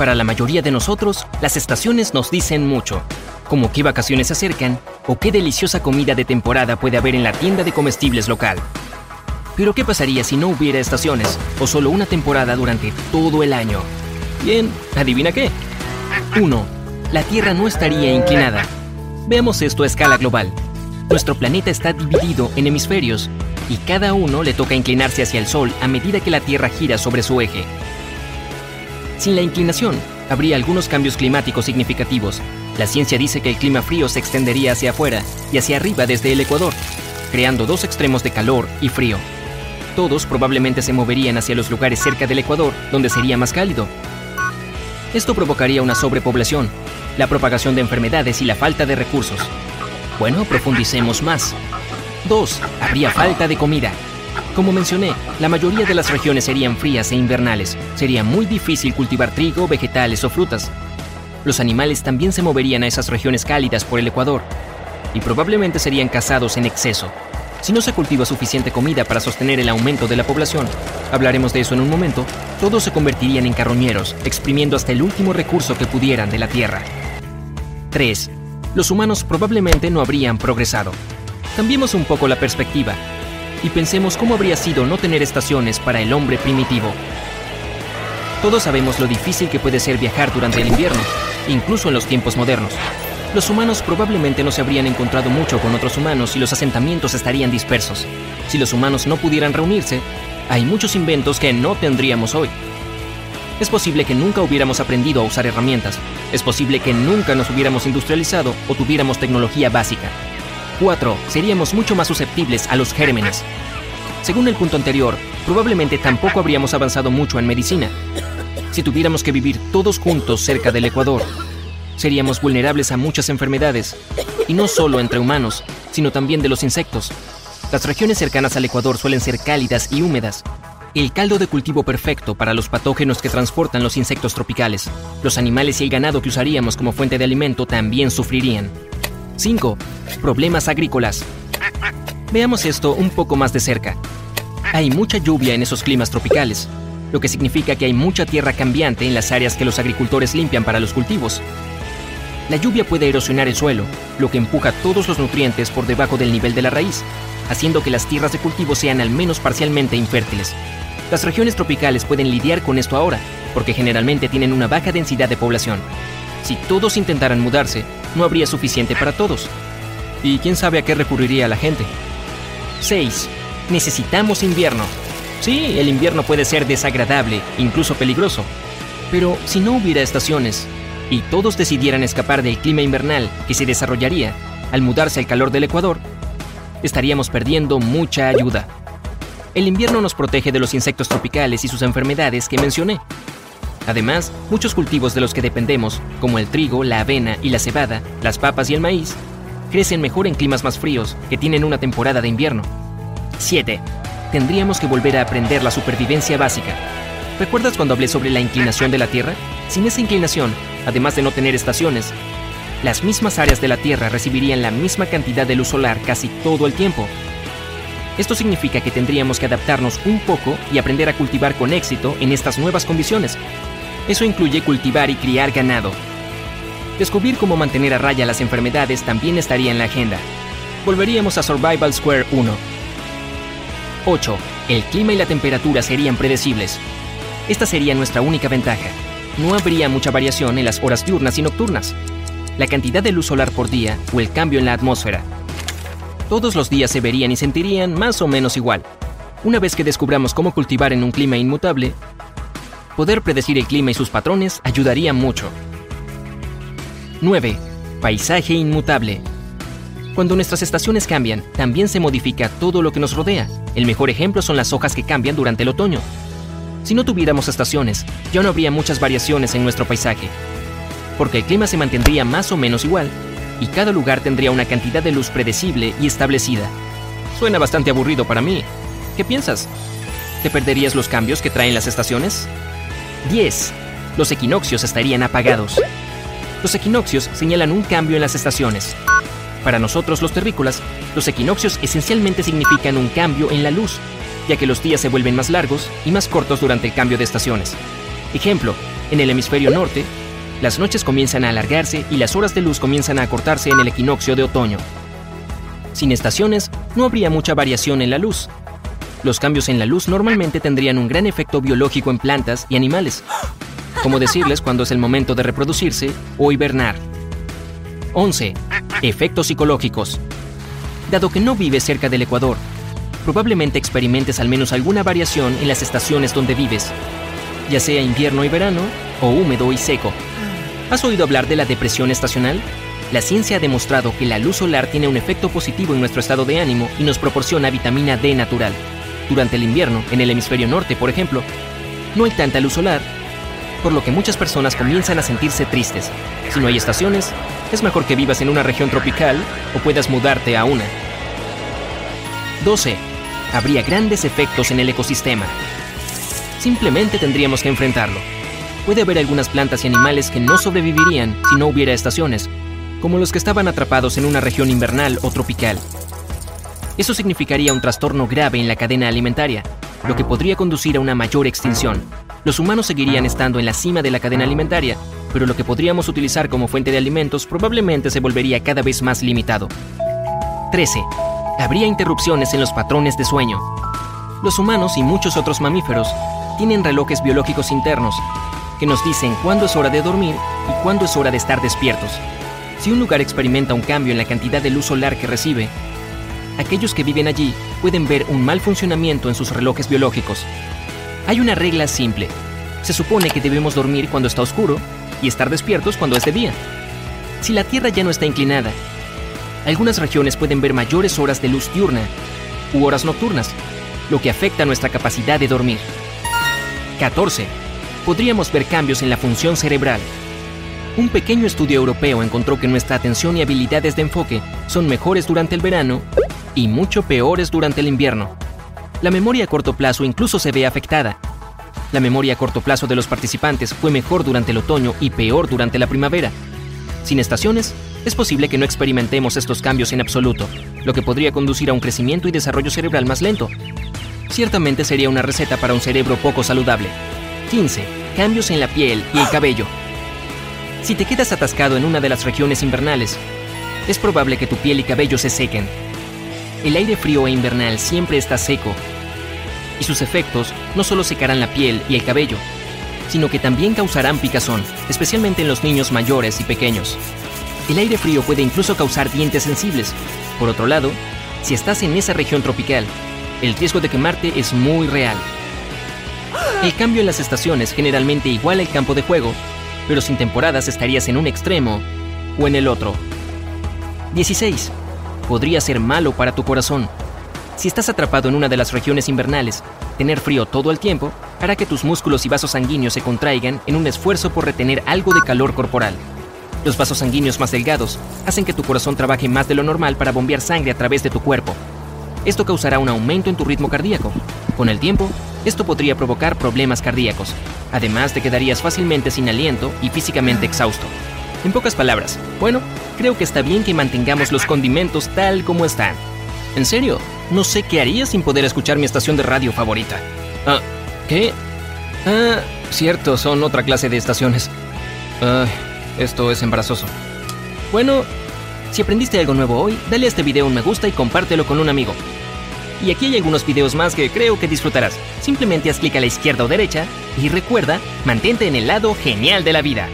Para la mayoría de nosotros, las estaciones nos dicen mucho, como qué vacaciones se acercan o qué deliciosa comida de temporada puede haber en la tienda de comestibles local. Pero ¿qué pasaría si no hubiera estaciones o solo una temporada durante todo el año? Bien, adivina qué. 1. La Tierra no estaría inclinada. Veamos esto a escala global. Nuestro planeta está dividido en hemisferios y cada uno le toca inclinarse hacia el Sol a medida que la Tierra gira sobre su eje. Sin la inclinación, habría algunos cambios climáticos significativos. La ciencia dice que el clima frío se extendería hacia afuera y hacia arriba desde el Ecuador, creando dos extremos de calor y frío. Todos probablemente se moverían hacia los lugares cerca del Ecuador, donde sería más cálido. Esto provocaría una sobrepoblación, la propagación de enfermedades y la falta de recursos. Bueno, profundicemos más. 2. Habría falta de comida. Como mencioné, la mayoría de las regiones serían frías e invernales. Sería muy difícil cultivar trigo, vegetales o frutas. Los animales también se moverían a esas regiones cálidas por el Ecuador y probablemente serían cazados en exceso. Si no se cultiva suficiente comida para sostener el aumento de la población, hablaremos de eso en un momento, todos se convertirían en carroñeros, exprimiendo hasta el último recurso que pudieran de la tierra. 3. Los humanos probablemente no habrían progresado. Cambiemos un poco la perspectiva y pensemos cómo habría sido no tener estaciones para el hombre primitivo. Todos sabemos lo difícil que puede ser viajar durante el invierno, incluso en los tiempos modernos. Los humanos probablemente no se habrían encontrado mucho con otros humanos y los asentamientos estarían dispersos. Si los humanos no pudieran reunirse, hay muchos inventos que no tendríamos hoy. Es posible que nunca hubiéramos aprendido a usar herramientas. Es posible que nunca nos hubiéramos industrializado o tuviéramos tecnología básica. 4. Seríamos mucho más susceptibles a los gérmenes. Según el punto anterior, probablemente tampoco habríamos avanzado mucho en medicina. Si tuviéramos que vivir todos juntos cerca del Ecuador, seríamos vulnerables a muchas enfermedades, y no solo entre humanos, sino también de los insectos. Las regiones cercanas al Ecuador suelen ser cálidas y húmedas, el caldo de cultivo perfecto para los patógenos que transportan los insectos tropicales. Los animales y el ganado que usaríamos como fuente de alimento también sufrirían. 5. Problemas agrícolas. Veamos esto un poco más de cerca. Hay mucha lluvia en esos climas tropicales, lo que significa que hay mucha tierra cambiante en las áreas que los agricultores limpian para los cultivos. La lluvia puede erosionar el suelo, lo que empuja todos los nutrientes por debajo del nivel de la raíz, haciendo que las tierras de cultivo sean al menos parcialmente infértiles. Las regiones tropicales pueden lidiar con esto ahora, porque generalmente tienen una baja densidad de población. Si todos intentaran mudarse, no habría suficiente para todos. Y quién sabe a qué recurriría la gente. 6. Necesitamos invierno. Sí, el invierno puede ser desagradable, incluso peligroso. Pero si no hubiera estaciones y todos decidieran escapar del clima invernal que se desarrollaría al mudarse al calor del Ecuador, estaríamos perdiendo mucha ayuda. El invierno nos protege de los insectos tropicales y sus enfermedades que mencioné, Además, muchos cultivos de los que dependemos, como el trigo, la avena y la cebada, las papas y el maíz, crecen mejor en climas más fríos, que tienen una temporada de invierno. 7. Tendríamos que volver a aprender la supervivencia básica. ¿Recuerdas cuando hablé sobre la inclinación de la Tierra? Sin esa inclinación, además de no tener estaciones, las mismas áreas de la Tierra recibirían la misma cantidad de luz solar casi todo el tiempo. Esto significa que tendríamos que adaptarnos un poco y aprender a cultivar con éxito en estas nuevas condiciones, eso incluye cultivar y criar ganado. Descubrir cómo mantener a raya las enfermedades también estaría en la agenda. Volveríamos a Survival Square 1. 8. El clima y la temperatura serían predecibles. Esta sería nuestra única ventaja. No habría mucha variación en las horas diurnas y nocturnas, la cantidad de luz solar por día o el cambio en la atmósfera. Todos los días se verían y sentirían más o menos igual. Una vez que descubramos cómo cultivar en un clima inmutable, Poder predecir el clima y sus patrones ayudaría mucho. 9. Paisaje inmutable. Cuando nuestras estaciones cambian, también se modifica todo lo que nos rodea. El mejor ejemplo son las hojas que cambian durante el otoño. Si no tuviéramos estaciones, ya no habría muchas variaciones en nuestro paisaje, porque el clima se mantendría más o menos igual, y cada lugar tendría una cantidad de luz predecible y establecida. Suena bastante aburrido para mí. ¿Qué piensas? ¿Te perderías los cambios que traen las estaciones? 10. Los equinoccios estarían apagados. Los equinoccios señalan un cambio en las estaciones. Para nosotros los terrícolas, los equinoccios esencialmente significan un cambio en la luz, ya que los días se vuelven más largos y más cortos durante el cambio de estaciones. Ejemplo, En el hemisferio norte, las noches comienzan a alargarse y las horas de luz comienzan a acortarse en el equinoccio de otoño. Sin estaciones, no habría mucha variación en la luz. Los cambios en la luz normalmente tendrían un gran efecto biológico en plantas y animales, como decirles cuándo es el momento de reproducirse o hibernar. 11. Efectos psicológicos. Dado que no vives cerca del Ecuador, probablemente experimentes al menos alguna variación en las estaciones donde vives, ya sea invierno y verano o húmedo y seco. ¿Has oído hablar de la depresión estacional? La ciencia ha demostrado que la luz solar tiene un efecto positivo en nuestro estado de ánimo y nos proporciona vitamina D natural. Durante el invierno, en el hemisferio norte, por ejemplo, no hay tanta luz solar, por lo que muchas personas comienzan a sentirse tristes. Si no hay estaciones, es mejor que vivas en una región tropical o puedas mudarte a una. 12. Habría grandes efectos en el ecosistema. Simplemente tendríamos que enfrentarlo. Puede haber algunas plantas y animales que no sobrevivirían si no hubiera estaciones, como los que estaban atrapados en una región invernal o tropical. Eso significaría un trastorno grave en la cadena alimentaria, lo que podría conducir a una mayor extinción. Los humanos seguirían estando en la cima de la cadena alimentaria, pero lo que podríamos utilizar como fuente de alimentos probablemente se volvería cada vez más limitado. 13. Habría interrupciones en los patrones de sueño. Los humanos y muchos otros mamíferos tienen relojes biológicos internos que nos dicen cuándo es hora de dormir y cuándo es hora de estar despiertos. Si un lugar experimenta un cambio en la cantidad de luz solar que recibe, aquellos que viven allí pueden ver un mal funcionamiento en sus relojes biológicos. Hay una regla simple. Se supone que debemos dormir cuando está oscuro y estar despiertos cuando es de día. Si la Tierra ya no está inclinada, algunas regiones pueden ver mayores horas de luz diurna u horas nocturnas, lo que afecta nuestra capacidad de dormir. 14. Podríamos ver cambios en la función cerebral. Un pequeño estudio europeo encontró que nuestra atención y habilidades de enfoque son mejores durante el verano y mucho peores durante el invierno. La memoria a corto plazo incluso se ve afectada. La memoria a corto plazo de los participantes fue mejor durante el otoño y peor durante la primavera. Sin estaciones, es posible que no experimentemos estos cambios en absoluto, lo que podría conducir a un crecimiento y desarrollo cerebral más lento. Ciertamente sería una receta para un cerebro poco saludable. 15. Cambios en la piel y el cabello. Si te quedas atascado en una de las regiones invernales, es probable que tu piel y cabello se sequen. El aire frío e invernal siempre está seco, y sus efectos no solo secarán la piel y el cabello, sino que también causarán picazón, especialmente en los niños mayores y pequeños. El aire frío puede incluso causar dientes sensibles. Por otro lado, si estás en esa región tropical, el riesgo de quemarte es muy real. El cambio en las estaciones generalmente iguala el campo de juego, pero sin temporadas estarías en un extremo o en el otro. 16. Podría ser malo para tu corazón. Si estás atrapado en una de las regiones invernales, tener frío todo el tiempo hará que tus músculos y vasos sanguíneos se contraigan en un esfuerzo por retener algo de calor corporal. Los vasos sanguíneos más delgados hacen que tu corazón trabaje más de lo normal para bombear sangre a través de tu cuerpo. Esto causará un aumento en tu ritmo cardíaco. Con el tiempo, esto podría provocar problemas cardíacos. Además, te quedarías fácilmente sin aliento y físicamente exhausto. En pocas palabras, bueno, creo que está bien que mantengamos los condimentos tal como están. En serio, no sé qué haría sin poder escuchar mi estación de radio favorita. Ah, ¿qué? Ah, cierto, son otra clase de estaciones. Ah, esto es embarazoso. Bueno, si aprendiste algo nuevo hoy, dale a este video un me gusta y compártelo con un amigo. Y aquí hay algunos videos más que creo que disfrutarás. Simplemente haz clic a la izquierda o derecha y recuerda, mantente en el lado genial de la vida.